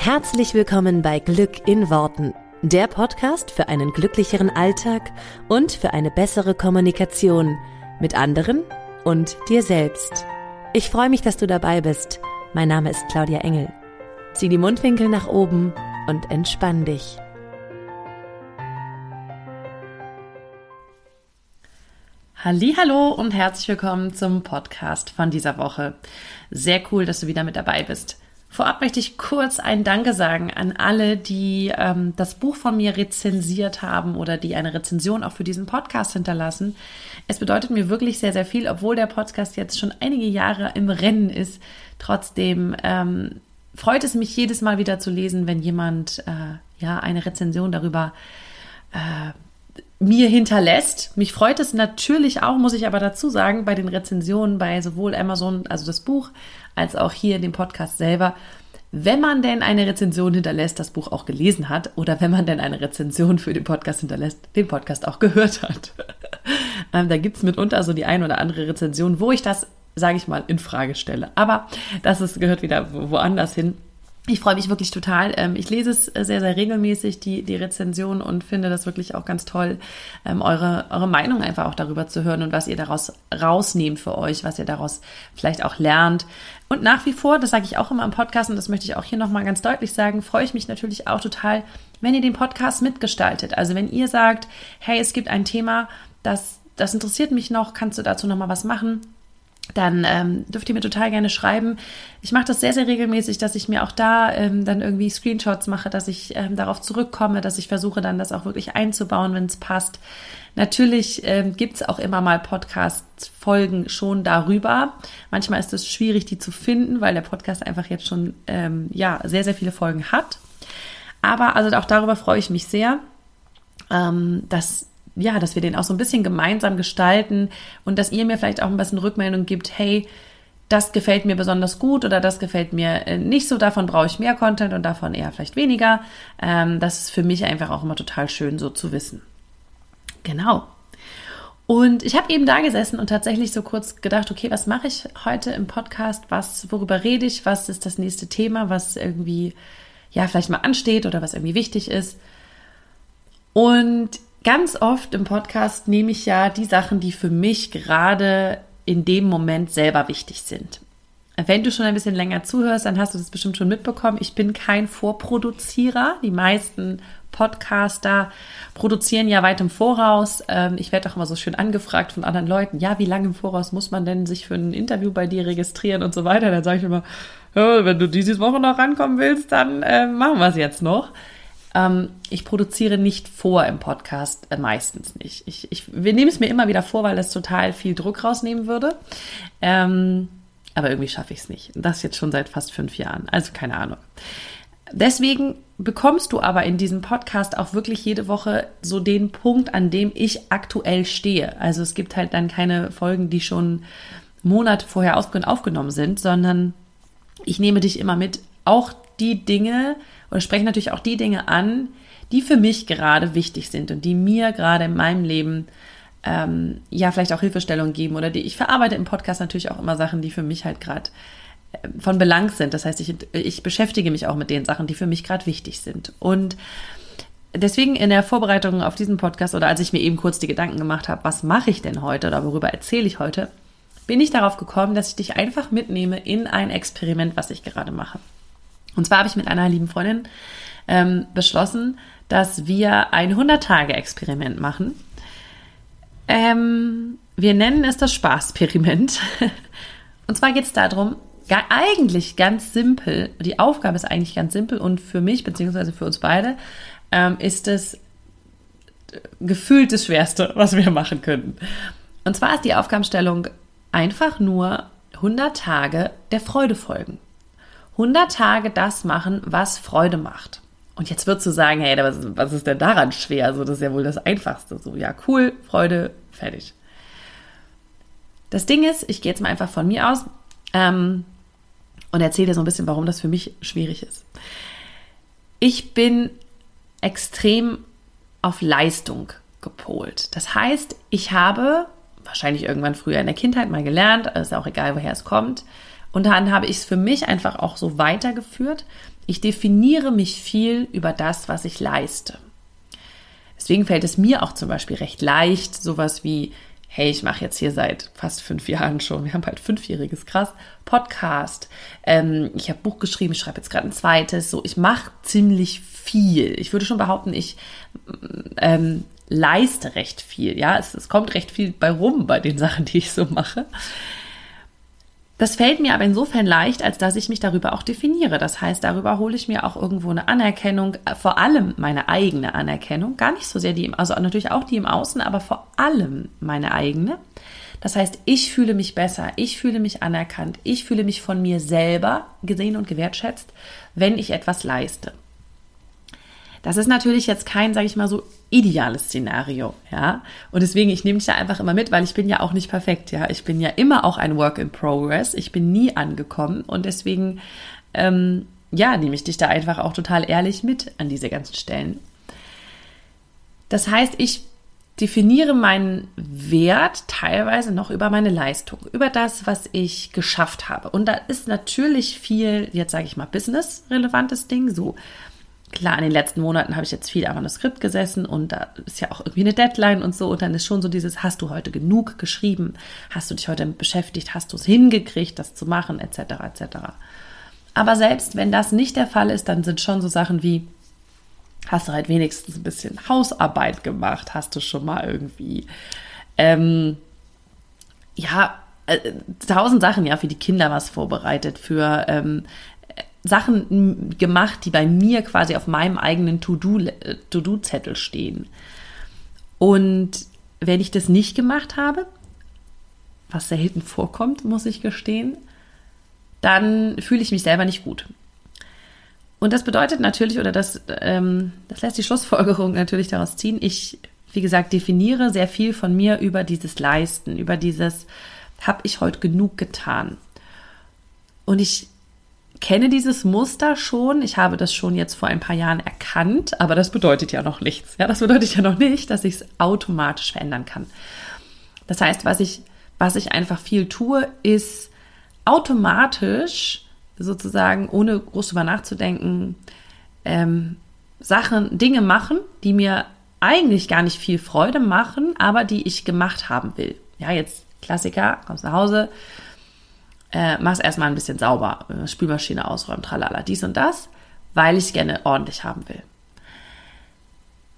Herzlich willkommen bei Glück in Worten, der Podcast für einen glücklicheren Alltag und für eine bessere Kommunikation mit anderen und dir selbst. Ich freue mich, dass du dabei bist. Mein Name ist Claudia Engel. Zieh die Mundwinkel nach oben und entspann dich. Hallo und herzlich willkommen zum Podcast von dieser Woche. Sehr cool, dass du wieder mit dabei bist. Vorab möchte ich kurz ein Danke sagen an alle, die ähm, das Buch von mir rezensiert haben oder die eine Rezension auch für diesen Podcast hinterlassen. Es bedeutet mir wirklich sehr, sehr viel, obwohl der Podcast jetzt schon einige Jahre im Rennen ist. Trotzdem ähm, freut es mich jedes Mal wieder zu lesen, wenn jemand äh, ja eine Rezension darüber äh, mir hinterlässt. Mich freut es natürlich auch, muss ich aber dazu sagen, bei den Rezensionen bei sowohl Amazon, also das Buch, als auch hier dem Podcast selber, wenn man denn eine Rezension hinterlässt, das Buch auch gelesen hat, oder wenn man denn eine Rezension für den Podcast hinterlässt, den Podcast auch gehört hat. ähm, da gibt's mitunter so die ein oder andere Rezension, wo ich das, sage ich mal, in Frage stelle. Aber das ist, gehört wieder woanders hin. Ich freue mich wirklich total. Ähm, ich lese es sehr, sehr regelmäßig, die, die Rezension, und finde das wirklich auch ganz toll, ähm, eure, eure Meinung einfach auch darüber zu hören und was ihr daraus rausnehmt für euch, was ihr daraus vielleicht auch lernt. Und nach wie vor, das sage ich auch immer im Podcast und das möchte ich auch hier nochmal ganz deutlich sagen, freue ich mich natürlich auch total, wenn ihr den Podcast mitgestaltet. Also wenn ihr sagt, hey, es gibt ein Thema, das, das interessiert mich noch, kannst du dazu nochmal was machen? Dann ähm, dürft ihr mir total gerne schreiben. Ich mache das sehr, sehr regelmäßig, dass ich mir auch da ähm, dann irgendwie Screenshots mache, dass ich ähm, darauf zurückkomme, dass ich versuche dann das auch wirklich einzubauen, wenn es passt. Natürlich ähm, gibt es auch immer mal Podcast-Folgen schon darüber. Manchmal ist es schwierig, die zu finden, weil der Podcast einfach jetzt schon ähm, ja, sehr, sehr viele Folgen hat. Aber also auch darüber freue ich mich sehr, ähm, dass ja, dass wir den auch so ein bisschen gemeinsam gestalten und dass ihr mir vielleicht auch ein bisschen Rückmeldung gibt, hey, das gefällt mir besonders gut oder das gefällt mir äh, nicht so, davon brauche ich mehr Content und davon eher vielleicht weniger. Ähm, das ist für mich einfach auch immer total schön so zu wissen. Genau. Und ich habe eben da gesessen und tatsächlich so kurz gedacht, okay, was mache ich heute im Podcast? Was, worüber rede ich? Was ist das nächste Thema, was irgendwie, ja, vielleicht mal ansteht oder was irgendwie wichtig ist? Und ganz oft im Podcast nehme ich ja die Sachen, die für mich gerade in dem Moment selber wichtig sind. Wenn du schon ein bisschen länger zuhörst, dann hast du das bestimmt schon mitbekommen. Ich bin kein Vorproduzierer. Die meisten Podcaster produzieren ja weit im Voraus. Ähm, ich werde auch immer so schön angefragt von anderen Leuten, ja, wie lange im Voraus muss man denn sich für ein Interview bei dir registrieren und so weiter. Dann sage ich immer, wenn du dieses Woche noch rankommen willst, dann äh, machen wir es jetzt noch. Ähm, ich produziere nicht vor im Podcast, äh, meistens nicht. Ich, ich, wir nehmen es mir immer wieder vor, weil das total viel Druck rausnehmen würde. Ähm, aber irgendwie schaffe ich es nicht. Das jetzt schon seit fast fünf Jahren. Also keine Ahnung. Deswegen bekommst du aber in diesem Podcast auch wirklich jede Woche so den Punkt, an dem ich aktuell stehe. Also es gibt halt dann keine Folgen, die schon Monate vorher aufgenommen sind, sondern ich nehme dich immer mit, auch die Dinge, oder spreche natürlich auch die Dinge an, die für mich gerade wichtig sind und die mir gerade in meinem Leben ähm, ja vielleicht auch Hilfestellung geben oder die ich verarbeite im Podcast natürlich auch immer Sachen, die für mich halt gerade äh, von Belang sind. Das heißt, ich, ich beschäftige mich auch mit den Sachen, die für mich gerade wichtig sind. Und deswegen in der Vorbereitung auf diesen Podcast oder als ich mir eben kurz die Gedanken gemacht habe, was mache ich denn heute oder worüber erzähle ich heute, bin ich darauf gekommen, dass ich dich einfach mitnehme in ein Experiment, was ich gerade mache. Und zwar habe ich mit einer lieben Freundin ähm, beschlossen, dass wir ein 100-Tage-Experiment machen. Ähm, wir nennen es das Spaßperiment. Und zwar geht es darum, eigentlich ganz simpel, die Aufgabe ist eigentlich ganz simpel und für mich, beziehungsweise für uns beide, ähm, ist es gefühlt das Schwerste, was wir machen können. Und zwar ist die Aufgabenstellung einfach nur 100 Tage der Freude folgen. 100 Tage das machen, was Freude macht. Und jetzt würdest du sagen, hey, was, ist denn daran schwer? Also das ist ja wohl das Einfachste. So, ja, cool, Freude, fertig. Das Ding ist, ich gehe jetzt mal einfach von mir aus ähm, und erzähle dir so ein bisschen, warum das für mich schwierig ist. Ich bin extrem auf Leistung gepolt. Das heißt, ich habe wahrscheinlich irgendwann früher in der Kindheit mal gelernt, ist auch egal, woher es kommt, und dann habe ich es für mich einfach auch so weitergeführt. Ich definiere mich viel über das, was ich leiste. Deswegen fällt es mir auch zum Beispiel recht leicht, sowas wie, hey, ich mache jetzt hier seit fast fünf Jahren schon, wir haben bald fünfjähriges, krass, Podcast. Ähm, ich habe Buch geschrieben, ich schreibe jetzt gerade ein zweites. So, ich mache ziemlich viel. Ich würde schon behaupten, ich ähm, leiste recht viel. Ja, es, es kommt recht viel bei rum bei den Sachen, die ich so mache. Das fällt mir aber insofern leicht, als dass ich mich darüber auch definiere. Das heißt, darüber hole ich mir auch irgendwo eine Anerkennung, äh, vor allem meine eigene Anerkennung, gar nicht so sehr die im, also natürlich auch die im Außen, aber vor allem meine eigene. Das heißt, ich fühle mich besser, ich fühle mich anerkannt, ich fühle mich von mir selber gesehen und gewertschätzt, wenn ich etwas leiste. Das ist natürlich jetzt kein, sage ich mal so, ideales Szenario, ja. Und deswegen, ich nehme dich da einfach immer mit, weil ich bin ja auch nicht perfekt, ja. Ich bin ja immer auch ein Work in Progress. Ich bin nie angekommen und deswegen, ähm, ja, nehme ich dich da einfach auch total ehrlich mit an diese ganzen Stellen. Das heißt, ich definiere meinen Wert teilweise noch über meine Leistung, über das, was ich geschafft habe. Und da ist natürlich viel, jetzt sage ich mal, business-relevantes Ding, so klar, in den letzten Monaten habe ich jetzt viel am Manuskript gesessen und da ist ja auch irgendwie eine Deadline und so. Und dann ist schon so dieses, hast du heute genug geschrieben? Hast du dich heute damit beschäftigt? Hast du es hingekriegt, das zu machen, etc., etc. Aber selbst wenn das nicht der Fall ist, dann sind schon so Sachen wie, hast du halt wenigstens ein bisschen Hausarbeit gemacht? Hast du schon mal irgendwie, ähm, ja, äh, tausend Sachen ja für die Kinder was vorbereitet, für ähm, Sachen gemacht, die bei mir quasi auf meinem eigenen To-Do-Zettel stehen. Und wenn ich das nicht gemacht habe, was selten vorkommt, muss ich gestehen, dann fühle ich mich selber nicht gut. Und das bedeutet natürlich, oder das, ähm, das lässt die Schlussfolgerung natürlich daraus ziehen, ich, wie gesagt, definiere sehr viel von mir über dieses Leisten, über dieses, habe ich heute genug getan? Und ich kenne dieses Muster schon. Ich habe das schon jetzt vor ein paar Jahren erkannt, aber das bedeutet ja noch nichts. Ja, das bedeutet ja noch nicht, dass ich es automatisch verändern kann. Das heißt, was ich, was ich einfach viel tue, ist automatisch sozusagen, ohne groß drüber nachzudenken, ähm, Sachen, Dinge machen, die mir eigentlich gar nicht viel Freude machen, aber die ich gemacht haben will. Ja, jetzt Klassiker, kommst nach Hause, äh, mach's erstmal ein bisschen sauber, äh, Spülmaschine ausräumen, tralala, dies und das, weil ich es gerne ordentlich haben will.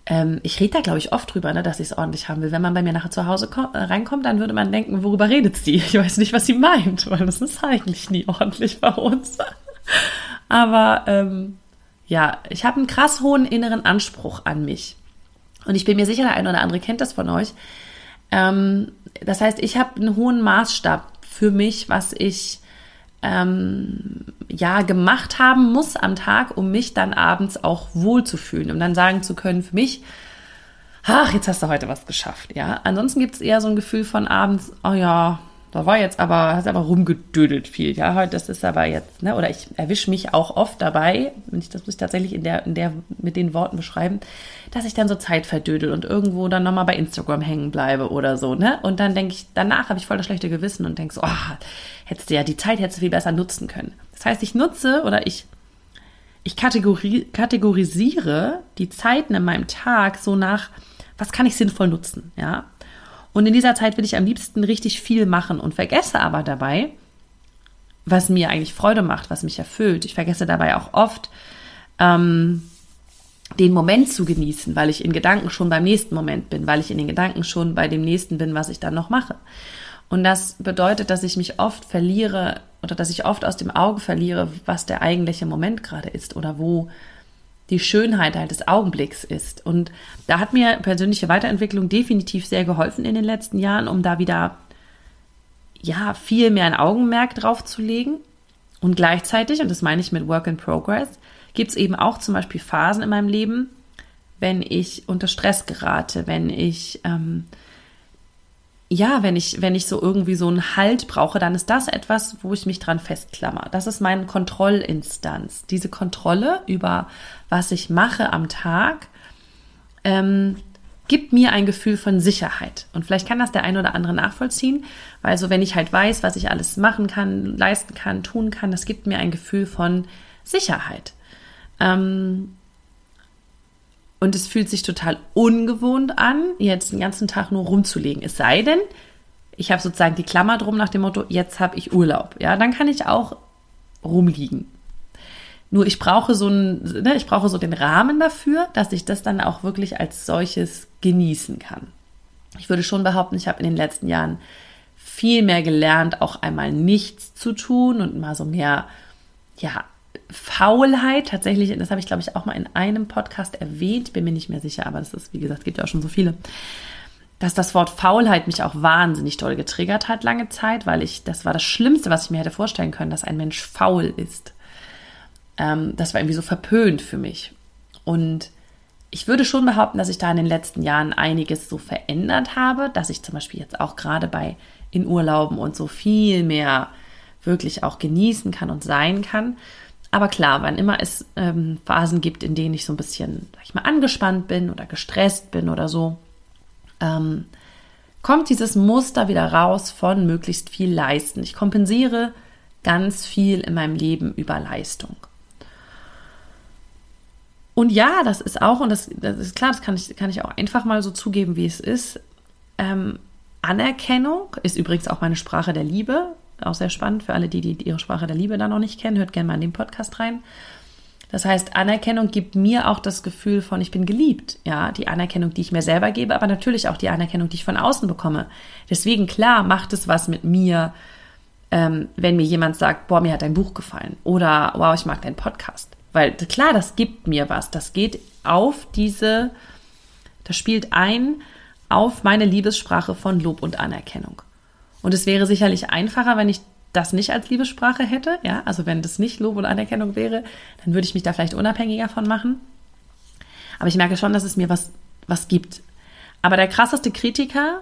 Ähm, ich rede da, glaube ich, oft drüber, ne, dass ich es ordentlich haben will. Wenn man bei mir nachher zu Hause äh, reinkommt, dann würde man denken, worüber redet sie? Ich weiß nicht, was sie meint, weil das ist eigentlich nie ordentlich bei uns. Aber ähm, ja, ich habe einen krass hohen inneren Anspruch an mich. Und ich bin mir sicher, der eine oder andere kennt das von euch. Ähm, das heißt, ich habe einen hohen Maßstab für mich, was ich ähm, ja gemacht haben muss am Tag, um mich dann abends auch wohlzufühlen, um dann sagen zu können, für mich, ach, jetzt hast du heute was geschafft, ja. Ansonsten gibt es eher so ein Gefühl von abends, oh ja, da war jetzt aber, hast aber rumgedödelt viel, ja, das ist aber jetzt, ne, oder ich erwische mich auch oft dabei, wenn ich das muss ich tatsächlich in der, in der, mit den Worten beschreiben, dass ich dann so Zeit verdödel und irgendwo dann nochmal bei Instagram hängen bleibe oder so, ne, und dann denke ich, danach habe ich voll das schlechte Gewissen und denke so, oh, hättest du ja, die Zeit hättest du viel besser nutzen können. Das heißt, ich nutze oder ich, ich kategori kategorisiere die Zeiten in meinem Tag so nach, was kann ich sinnvoll nutzen, ja, und in dieser Zeit will ich am liebsten richtig viel machen und vergesse aber dabei, was mir eigentlich Freude macht, was mich erfüllt. Ich vergesse dabei auch oft, ähm, den Moment zu genießen, weil ich in Gedanken schon beim nächsten Moment bin, weil ich in den Gedanken schon bei dem nächsten bin, was ich dann noch mache. Und das bedeutet, dass ich mich oft verliere oder dass ich oft aus dem Auge verliere, was der eigentliche Moment gerade ist oder wo die Schönheit halt des Augenblicks ist. Und da hat mir persönliche Weiterentwicklung definitiv sehr geholfen in den letzten Jahren, um da wieder ja viel mehr ein Augenmerk drauf zu legen. Und gleichzeitig, und das meine ich mit Work in Progress, gibt es eben auch zum Beispiel Phasen in meinem Leben, wenn ich unter Stress gerate, wenn ich ähm, ja, wenn ich, wenn ich so irgendwie so einen Halt brauche, dann ist das etwas, wo ich mich dran festklammer. Das ist meine Kontrollinstanz. Diese Kontrolle über was ich mache am Tag, ähm, gibt mir ein Gefühl von Sicherheit. Und vielleicht kann das der ein oder andere nachvollziehen, weil so wenn ich halt weiß, was ich alles machen kann, leisten kann, tun kann, das gibt mir ein Gefühl von Sicherheit. Ähm, und es fühlt sich total ungewohnt an, jetzt den ganzen Tag nur rumzulegen. Es sei denn, ich habe sozusagen die Klammer drum nach dem Motto, jetzt habe ich Urlaub. Ja, dann kann ich auch rumliegen. Nur ich brauche so ein, ne, ich brauche so den Rahmen dafür, dass ich das dann auch wirklich als solches genießen kann. Ich würde schon behaupten, ich habe in den letzten Jahren viel mehr gelernt, auch einmal nichts zu tun und mal so mehr, ja, Faulheit, tatsächlich, das habe ich glaube ich auch mal in einem Podcast erwähnt, bin mir nicht mehr sicher, aber das ist, wie gesagt, gibt ja auch schon so viele, dass das Wort Faulheit mich auch wahnsinnig toll getriggert hat lange Zeit, weil ich, das war das Schlimmste, was ich mir hätte vorstellen können, dass ein Mensch faul ist. Ähm, das war irgendwie so verpönt für mich. Und ich würde schon behaupten, dass ich da in den letzten Jahren einiges so verändert habe, dass ich zum Beispiel jetzt auch gerade bei in Urlauben und so viel mehr wirklich auch genießen kann und sein kann. Aber klar, wann immer es ähm, Phasen gibt, in denen ich so ein bisschen, sag ich mal, angespannt bin oder gestresst bin oder so, ähm, kommt dieses Muster wieder raus von möglichst viel leisten. Ich kompensiere ganz viel in meinem Leben über Leistung. Und ja, das ist auch, und das, das ist klar, das kann ich, kann ich auch einfach mal so zugeben, wie es ist. Ähm, Anerkennung ist übrigens auch meine Sprache der Liebe auch sehr spannend für alle, die, die ihre Sprache der Liebe da noch nicht kennen. Hört gerne mal in den Podcast rein. Das heißt, Anerkennung gibt mir auch das Gefühl von, ich bin geliebt. Ja, die Anerkennung, die ich mir selber gebe, aber natürlich auch die Anerkennung, die ich von außen bekomme. Deswegen, klar, macht es was mit mir, ähm, wenn mir jemand sagt, boah, mir hat dein Buch gefallen oder wow, ich mag deinen Podcast. Weil klar, das gibt mir was. Das geht auf diese, das spielt ein auf meine Liebessprache von Lob und Anerkennung. Und es wäre sicherlich einfacher, wenn ich das nicht als Liebessprache hätte. Ja, also wenn das nicht Lob und Anerkennung wäre, dann würde ich mich da vielleicht unabhängiger von machen. Aber ich merke schon, dass es mir was, was gibt. Aber der krasseste Kritiker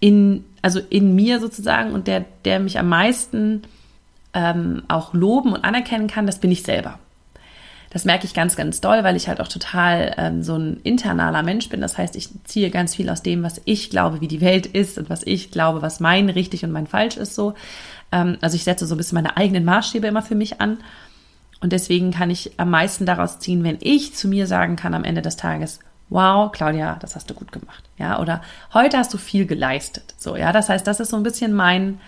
in, also in mir sozusagen und der, der mich am meisten ähm, auch loben und anerkennen kann, das bin ich selber. Das merke ich ganz, ganz doll, weil ich halt auch total ähm, so ein internaler Mensch bin. Das heißt, ich ziehe ganz viel aus dem, was ich glaube, wie die Welt ist und was ich glaube, was mein richtig und mein falsch ist so. Ähm, also ich setze so ein bisschen meine eigenen Maßstäbe immer für mich an. Und deswegen kann ich am meisten daraus ziehen, wenn ich zu mir sagen kann am Ende des Tages, wow, Claudia, das hast du gut gemacht. Ja, oder heute hast du viel geleistet. So, ja, das heißt, das ist so ein bisschen mein,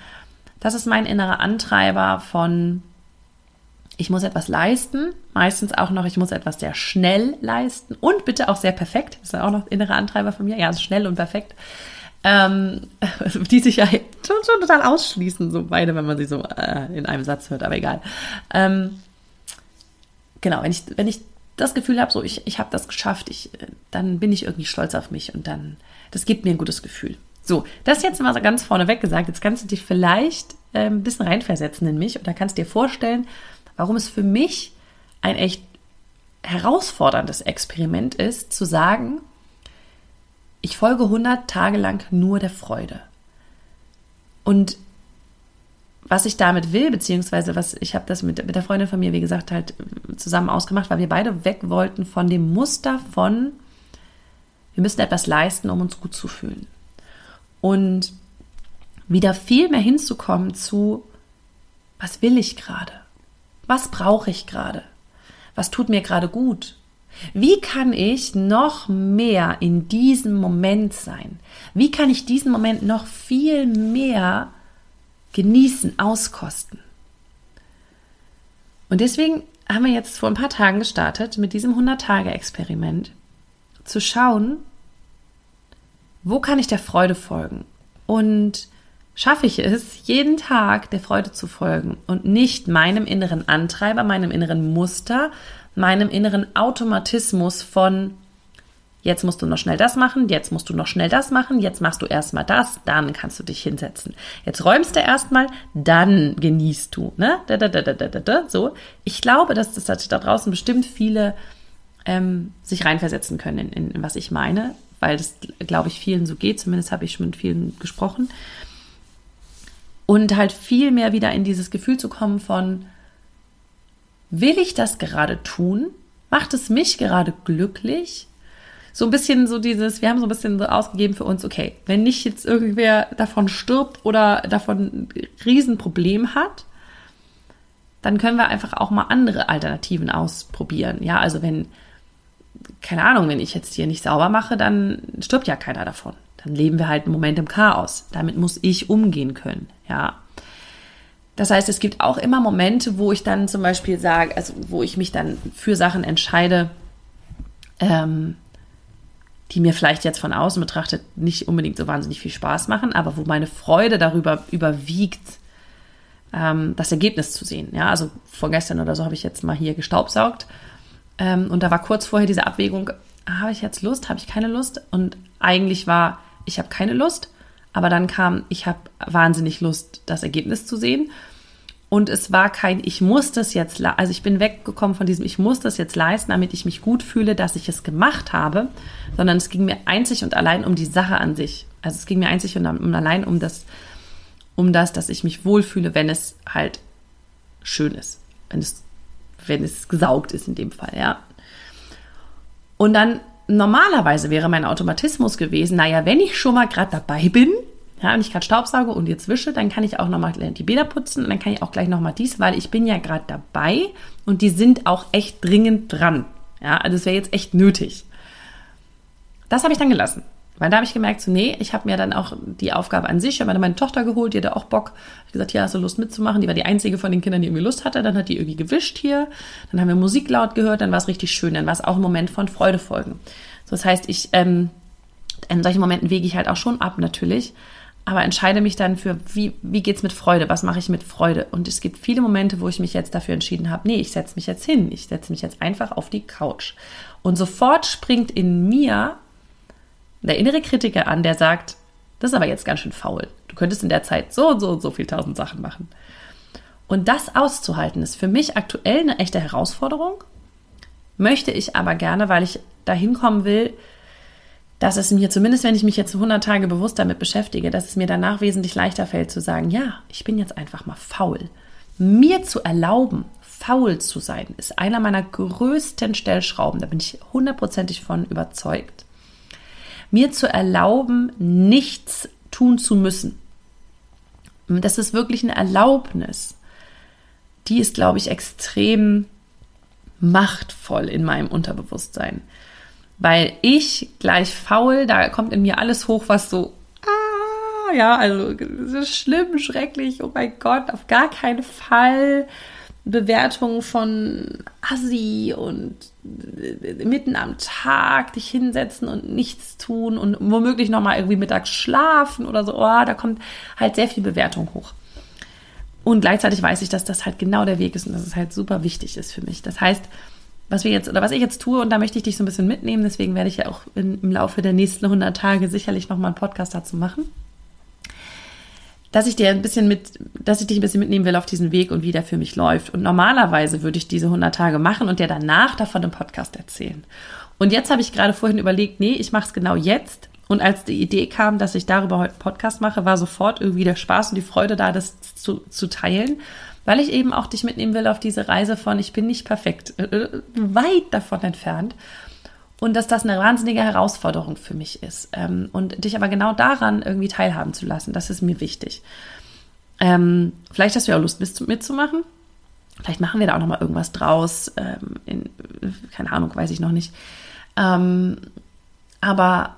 das ist mein innerer Antreiber von, ich muss etwas leisten, meistens auch noch, ich muss etwas sehr schnell leisten und bitte auch sehr perfekt. Das ist auch noch innere Antreiber von mir, ja, schnell und perfekt. Ähm, die sich ja schon, schon, total ausschließen, so beide, wenn man sie so äh, in einem Satz hört, aber egal. Ähm, genau, wenn ich, wenn ich das Gefühl habe, so ich, ich habe das geschafft, ich, dann bin ich irgendwie stolz auf mich und dann, das gibt mir ein gutes Gefühl. So, das jetzt mal so ganz vorneweg gesagt. Jetzt kannst du dich vielleicht äh, ein bisschen reinversetzen in mich oder kannst dir vorstellen, warum es für mich ein echt herausforderndes Experiment ist, zu sagen, ich folge 100 Tage lang nur der Freude. Und was ich damit will, beziehungsweise was ich habe das mit, mit der Freundin von mir, wie gesagt, halt zusammen ausgemacht, weil wir beide weg wollten von dem Muster von, wir müssen etwas leisten, um uns gut zu fühlen. Und wieder viel mehr hinzukommen zu, was will ich gerade? Was brauche ich gerade? Was tut mir gerade gut? Wie kann ich noch mehr in diesem Moment sein? Wie kann ich diesen Moment noch viel mehr genießen, auskosten? Und deswegen haben wir jetzt vor ein paar Tagen gestartet mit diesem 100-Tage-Experiment zu schauen, wo kann ich der Freude folgen? Und schaffe ich es, jeden Tag der Freude zu folgen und nicht meinem inneren Antreiber, meinem inneren Muster, meinem inneren Automatismus von jetzt musst du noch schnell das machen, jetzt musst du noch schnell das machen, jetzt machst du erstmal das, dann kannst du dich hinsetzen. Jetzt räumst du erstmal, dann genießt du, ne? Da, da, da, da, da, da, so. Ich glaube, dass das da draußen bestimmt viele ähm, sich reinversetzen können in, in was ich meine, weil das, glaube ich, vielen so geht. Zumindest habe ich schon mit vielen gesprochen und halt viel mehr wieder in dieses Gefühl zu kommen von, will ich das gerade tun? Macht es mich gerade glücklich? So ein bisschen so dieses, wir haben so ein bisschen so ausgegeben für uns, okay, wenn nicht jetzt irgendwer davon stirbt oder davon ein Riesenproblem hat, dann können wir einfach auch mal andere Alternativen ausprobieren. Ja, also wenn, keine Ahnung, wenn ich jetzt hier nicht sauber mache, dann stirbt ja keiner davon. Dann leben wir halt einen Moment im Chaos. Damit muss ich umgehen können. Ja. Das heißt, es gibt auch immer Momente, wo ich dann zum Beispiel sage, also wo ich mich dann für Sachen entscheide, ähm, die mir vielleicht jetzt von außen betrachtet nicht unbedingt so wahnsinnig viel Spaß machen, aber wo meine Freude darüber überwiegt, ähm, das Ergebnis zu sehen. Ja, also vorgestern oder so habe ich jetzt mal hier gestaubsaugt ähm, und da war kurz vorher diese Abwägung, habe ich jetzt Lust, habe ich keine Lust? Und eigentlich war, ich habe keine Lust, aber dann kam, ich habe wahnsinnig Lust, das Ergebnis zu sehen. Und es war kein, ich muss das jetzt, also ich bin weggekommen von diesem, ich muss das jetzt leisten, damit ich mich gut fühle, dass ich es gemacht habe, sondern es ging mir einzig und allein um die Sache an sich. Also es ging mir einzig und allein um das, um das, dass ich mich wohlfühle, wenn es halt schön ist, wenn es, wenn es gesaugt ist in dem Fall, ja. Und dann normalerweise wäre mein Automatismus gewesen, naja, wenn ich schon mal gerade dabei bin, ja, und ich gerade Staubsauge und jetzt wische, dann kann ich auch nochmal die Bäder putzen und dann kann ich auch gleich nochmal dies, weil ich bin ja gerade dabei und die sind auch echt dringend dran. Ja, also es wäre jetzt echt nötig. Das habe ich dann gelassen. Weil da habe ich gemerkt, so, nee, ich habe mir dann auch die Aufgabe an sich, ich habe meine Tochter geholt, die hatte auch Bock. Ich gesagt, ja, hast du Lust mitzumachen? Die war die einzige von den Kindern, die irgendwie Lust hatte. Dann hat die irgendwie gewischt hier. Dann haben wir Musik laut gehört, dann war es richtig schön. Dann war es auch ein Moment von Freude folgen. So, das heißt, ich, ähm, in solchen Momenten wege ich halt auch schon ab, natürlich aber entscheide mich dann für, wie, wie geht's mit Freude? Was mache ich mit Freude? Und es gibt viele Momente, wo ich mich jetzt dafür entschieden habe, nee, ich setze mich jetzt hin. Ich setze mich jetzt einfach auf die Couch. Und sofort springt in mir der innere Kritiker an, der sagt, das ist aber jetzt ganz schön faul. Du könntest in der Zeit so und so und so viel tausend Sachen machen. Und das auszuhalten, ist für mich aktuell eine echte Herausforderung. Möchte ich aber gerne, weil ich dahin kommen will, dass es mir, zumindest wenn ich mich jetzt 100 Tage bewusst damit beschäftige, dass es mir danach wesentlich leichter fällt zu sagen, ja, ich bin jetzt einfach mal faul. Mir zu erlauben, faul zu sein, ist einer meiner größten Stellschrauben. Da bin ich hundertprozentig von überzeugt. Mir zu erlauben, nichts tun zu müssen. Das ist wirklich eine Erlaubnis. Die ist, glaube ich, extrem machtvoll in meinem Unterbewusstsein. Weil ich gleich faul, da kommt in mir alles hoch, was so, ah, ja, also schlimm, schrecklich, oh mein Gott, auf gar keinen Fall. Bewertungen von Assi und mitten am Tag dich hinsetzen und nichts tun und womöglich nochmal irgendwie mittags schlafen oder so. Oh, da kommt halt sehr viel Bewertung hoch. Und gleichzeitig weiß ich, dass das halt genau der Weg ist und dass es halt super wichtig ist für mich. Das heißt, was wir jetzt oder was ich jetzt tue und da möchte ich dich so ein bisschen mitnehmen. Deswegen werde ich ja auch in, im Laufe der nächsten 100 Tage sicherlich noch mal einen Podcast dazu machen, dass ich dir ein bisschen mit, dass ich dich ein bisschen mitnehmen will auf diesen Weg und wie der für mich läuft. Und normalerweise würde ich diese 100 Tage machen und dir danach davon im Podcast erzählen. Und jetzt habe ich gerade vorhin überlegt, nee, ich mache es genau jetzt. Und als die Idee kam, dass ich darüber heute einen Podcast mache, war sofort irgendwie der Spaß und die Freude da, das zu, zu teilen weil ich eben auch dich mitnehmen will auf diese Reise von ich bin nicht perfekt, äh, äh, weit davon entfernt. Und dass das eine wahnsinnige Herausforderung für mich ist. Ähm, und dich aber genau daran irgendwie teilhaben zu lassen, das ist mir wichtig. Ähm, vielleicht hast du ja auch Lust mitzumachen. Vielleicht machen wir da auch nochmal irgendwas draus. Ähm, in, keine Ahnung, weiß ich noch nicht. Ähm, aber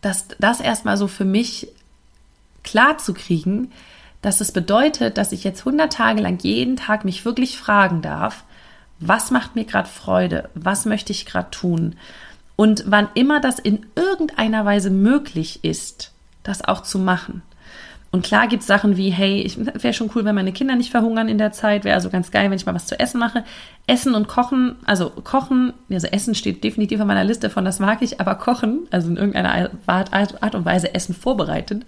das, das erstmal so für mich klar zu kriegen, dass es bedeutet, dass ich jetzt 100 Tage lang jeden Tag mich wirklich fragen darf, was macht mir gerade Freude, was möchte ich gerade tun und wann immer das in irgendeiner Weise möglich ist, das auch zu machen. Und klar gibt es Sachen wie, hey, ich wäre schon cool, wenn meine Kinder nicht verhungern in der Zeit, wäre also ganz geil, wenn ich mal was zu essen mache. Essen und Kochen, also Kochen, also Essen steht definitiv auf meiner Liste von, das mag ich, aber Kochen, also in irgendeiner Art, Art und Weise Essen vorbereiten,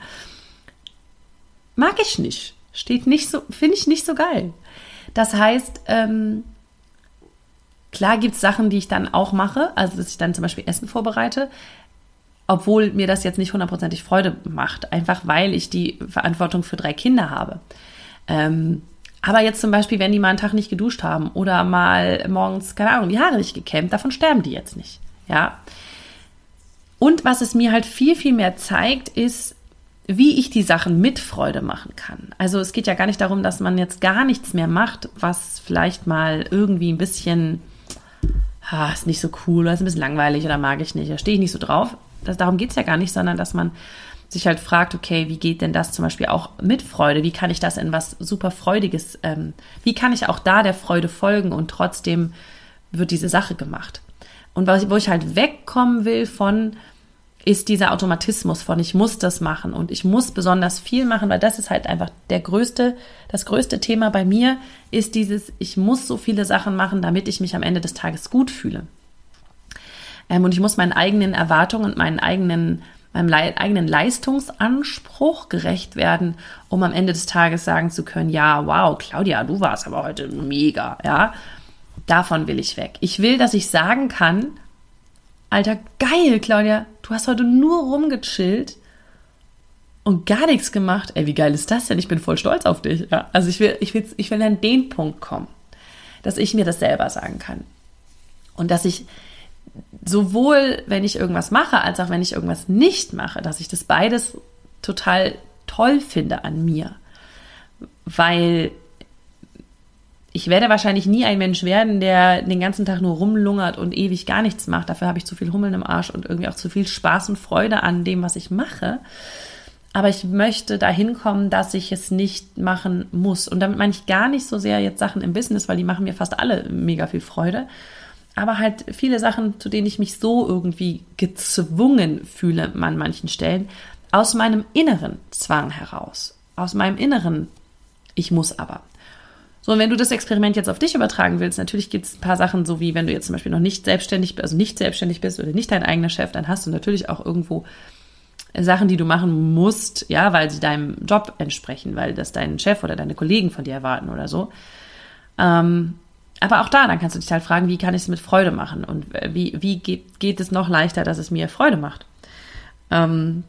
mag ich nicht. Steht nicht so, finde ich nicht so geil. Das heißt, ähm, klar gibt es Sachen, die ich dann auch mache, also dass ich dann zum Beispiel Essen vorbereite, obwohl mir das jetzt nicht hundertprozentig Freude macht, einfach weil ich die Verantwortung für drei Kinder habe. Ähm, aber jetzt zum Beispiel, wenn die mal einen Tag nicht geduscht haben oder mal morgens, keine Ahnung, die Haare nicht gekämmt, davon sterben die jetzt nicht. Ja. Und was es mir halt viel, viel mehr zeigt, ist, wie ich die Sachen mit Freude machen kann. Also es geht ja gar nicht darum, dass man jetzt gar nichts mehr macht, was vielleicht mal irgendwie ein bisschen, ah, ist nicht so cool oder ist ein bisschen langweilig oder mag ich nicht, da stehe ich nicht so drauf. Das, darum geht es ja gar nicht, sondern dass man sich halt fragt, okay, wie geht denn das zum Beispiel auch mit Freude? Wie kann ich das in was super Freudiges, ähm, wie kann ich auch da der Freude folgen und trotzdem wird diese Sache gemacht? Und wo ich halt wegkommen will von, ist dieser Automatismus von ich muss das machen und ich muss besonders viel machen, weil das ist halt einfach der größte, das größte Thema bei mir ist dieses, ich muss so viele Sachen machen, damit ich mich am Ende des Tages gut fühle. Ähm, und ich muss meinen eigenen Erwartungen und meinen eigenen, meinem Le eigenen Leistungsanspruch gerecht werden, um am Ende des Tages sagen zu können, ja, wow, Claudia, du warst aber heute mega, ja. Davon will ich weg. Ich will, dass ich sagen kann, Alter, geil, Claudia, du hast heute nur rumgechillt und gar nichts gemacht. Ey, wie geil ist das denn? Ich bin voll stolz auf dich. Ja, also ich will, ich will, ich will an den Punkt kommen, dass ich mir das selber sagen kann. Und dass ich sowohl, wenn ich irgendwas mache, als auch wenn ich irgendwas nicht mache, dass ich das beides total toll finde an mir. Weil ich werde wahrscheinlich nie ein Mensch werden, der den ganzen Tag nur rumlungert und ewig gar nichts macht. Dafür habe ich zu viel Hummeln im Arsch und irgendwie auch zu viel Spaß und Freude an dem, was ich mache. Aber ich möchte dahin kommen, dass ich es nicht machen muss. Und damit meine ich gar nicht so sehr jetzt Sachen im Business, weil die machen mir fast alle mega viel Freude. Aber halt viele Sachen, zu denen ich mich so irgendwie gezwungen fühle an manchen Stellen, aus meinem inneren Zwang heraus. Aus meinem inneren, ich muss aber. So, und wenn du das Experiment jetzt auf dich übertragen willst, natürlich gibt es ein paar Sachen, so wie wenn du jetzt zum Beispiel noch nicht selbstständig, also nicht selbstständig bist oder nicht dein eigener Chef, dann hast du natürlich auch irgendwo Sachen, die du machen musst, ja, weil sie deinem Job entsprechen, weil das dein Chef oder deine Kollegen von dir erwarten oder so. Ähm, aber auch da, dann kannst du dich halt fragen, wie kann ich es mit Freude machen und wie, wie geht, geht es noch leichter, dass es mir Freude macht. Ähm,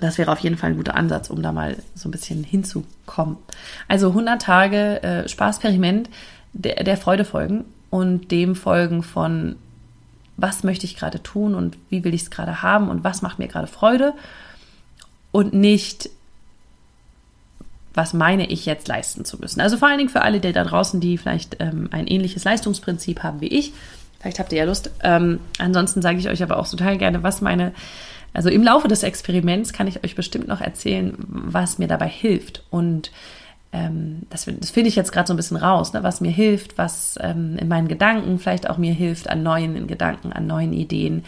das wäre auf jeden Fall ein guter Ansatz, um da mal so ein bisschen hinzukommen. Also 100 Tage äh, Spaßperiment der, der Freude folgen und dem folgen von, was möchte ich gerade tun und wie will ich es gerade haben und was macht mir gerade Freude und nicht, was meine ich jetzt leisten zu müssen. Also vor allen Dingen für alle die da draußen, die vielleicht ähm, ein ähnliches Leistungsprinzip haben wie ich. Vielleicht habt ihr ja Lust. Ähm, ansonsten sage ich euch aber auch total gerne, was meine also im Laufe des Experiments kann ich euch bestimmt noch erzählen, was mir dabei hilft. Und ähm, das, das finde ich jetzt gerade so ein bisschen raus, ne, was mir hilft, was ähm, in meinen Gedanken vielleicht auch mir hilft, an neuen Gedanken, an neuen Ideen.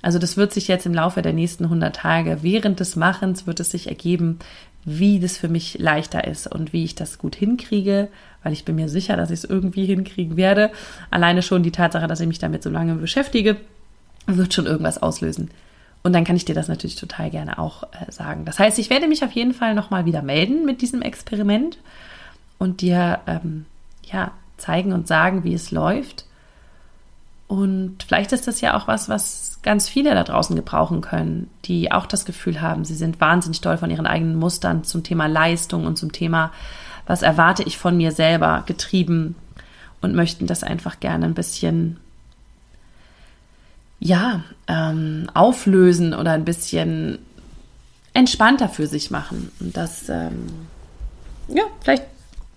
Also das wird sich jetzt im Laufe der nächsten 100 Tage, während des Machens wird es sich ergeben, wie das für mich leichter ist und wie ich das gut hinkriege, weil ich bin mir sicher, dass ich es irgendwie hinkriegen werde. Alleine schon die Tatsache, dass ich mich damit so lange beschäftige, wird schon irgendwas auslösen. Und dann kann ich dir das natürlich total gerne auch äh, sagen. Das heißt, ich werde mich auf jeden Fall nochmal wieder melden mit diesem Experiment und dir ähm, ja, zeigen und sagen, wie es läuft. Und vielleicht ist das ja auch was, was ganz viele da draußen gebrauchen können, die auch das Gefühl haben, sie sind wahnsinnig toll von ihren eigenen Mustern zum Thema Leistung und zum Thema, was erwarte ich von mir selber, getrieben und möchten das einfach gerne ein bisschen ja, ähm, auflösen oder ein bisschen entspannter für sich machen. Und das, ähm, ja, vielleicht,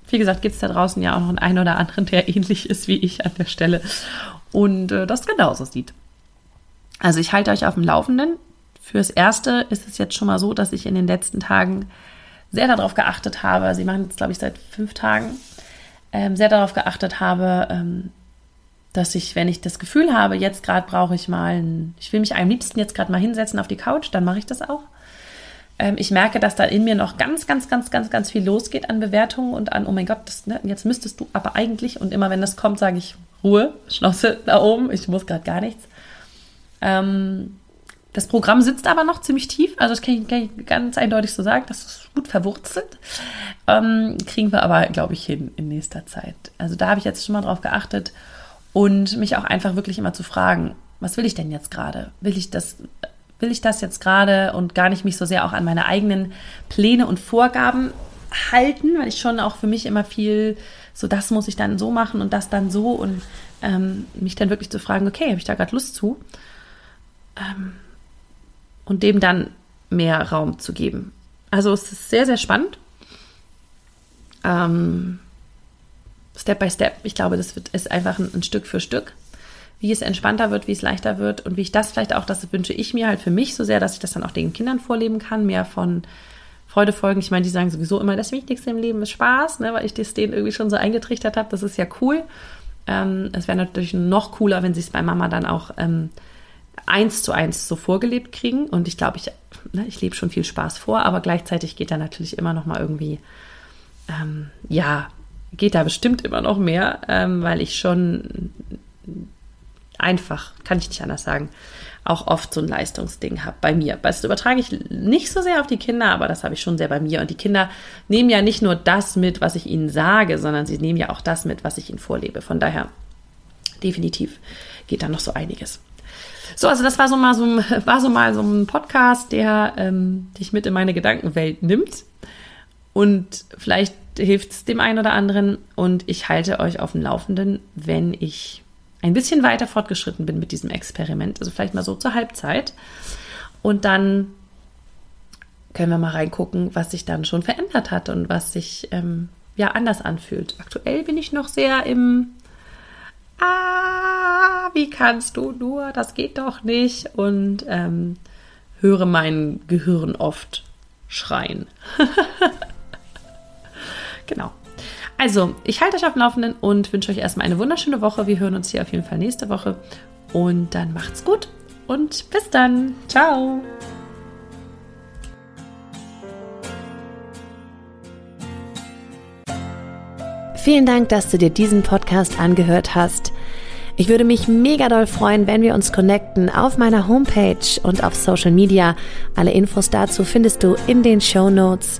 wie gesagt, gibt es da draußen ja auch noch einen oder anderen, der ähnlich ist wie ich an der Stelle und äh, das genauso sieht. Also ich halte euch auf dem Laufenden. Fürs Erste ist es jetzt schon mal so, dass ich in den letzten Tagen sehr darauf geachtet habe, sie machen jetzt, glaube ich, seit fünf Tagen, ähm, sehr darauf geachtet habe, ähm, dass ich, wenn ich das Gefühl habe, jetzt gerade brauche ich mal, ein, ich will mich am liebsten jetzt gerade mal hinsetzen auf die Couch, dann mache ich das auch. Ähm, ich merke, dass da in mir noch ganz, ganz, ganz, ganz, ganz viel losgeht an Bewertungen und an, oh mein Gott, das, ne, jetzt müsstest du aber eigentlich, und immer wenn das kommt, sage ich, Ruhe, Schnauze da oben, ich muss gerade gar nichts. Ähm, das Programm sitzt aber noch ziemlich tief, also das kann ich, kann ich ganz eindeutig so sagen, das ist gut verwurzelt. Ähm, kriegen wir aber, glaube ich, hin in nächster Zeit. Also da habe ich jetzt schon mal drauf geachtet und mich auch einfach wirklich immer zu fragen, was will ich denn jetzt gerade? Will ich das, will ich das jetzt gerade und gar nicht mich so sehr auch an meine eigenen Pläne und Vorgaben halten, weil ich schon auch für mich immer viel so, das muss ich dann so machen und das dann so und ähm, mich dann wirklich zu fragen, okay, habe ich da gerade Lust zu? Ähm, und dem dann mehr Raum zu geben. Also es ist sehr, sehr spannend. Ähm, Step by Step. Ich glaube, das wird, ist einfach ein, ein Stück für Stück wie es entspannter wird, wie es leichter wird und wie ich das vielleicht auch, das wünsche ich mir halt für mich so sehr, dass ich das dann auch den Kindern vorleben kann, mehr von Freude folgen. Ich meine, die sagen sowieso immer, das Wichtigste im Leben ist Spaß, ne, weil ich das denen irgendwie schon so eingetrichtert habe. Das ist ja cool. Ähm, es wäre natürlich noch cooler, wenn sie es bei Mama dann auch ähm, eins zu eins so vorgelebt kriegen. Und ich glaube, ich, ne, ich lebe schon viel Spaß vor, aber gleichzeitig geht da natürlich immer noch mal irgendwie, ähm, ja, geht da bestimmt immer noch mehr, ähm, weil ich schon einfach, kann ich nicht anders sagen, auch oft so ein Leistungsding habe bei mir. Das übertrage ich nicht so sehr auf die Kinder, aber das habe ich schon sehr bei mir. Und die Kinder nehmen ja nicht nur das mit, was ich ihnen sage, sondern sie nehmen ja auch das mit, was ich ihnen vorlebe. Von daher definitiv geht da noch so einiges. So, also das war so mal so, war so mal so ein Podcast, der ähm, dich mit in meine Gedankenwelt nimmt. Und vielleicht hilft es dem einen oder anderen. Und ich halte euch auf dem Laufenden, wenn ich ein bisschen weiter fortgeschritten bin mit diesem Experiment, also vielleicht mal so zur Halbzeit. Und dann können wir mal reingucken, was sich dann schon verändert hat und was sich ähm, ja anders anfühlt. Aktuell bin ich noch sehr im Ah, wie kannst du nur? Das geht doch nicht. Und ähm, höre mein Gehirn oft schreien. Also, ich halte euch auf dem Laufenden und wünsche euch erstmal eine wunderschöne Woche. Wir hören uns hier auf jeden Fall nächste Woche. Und dann macht's gut und bis dann. Ciao. Vielen Dank, dass du dir diesen Podcast angehört hast. Ich würde mich mega doll freuen, wenn wir uns connecten auf meiner Homepage und auf Social Media. Alle Infos dazu findest du in den Show Notes.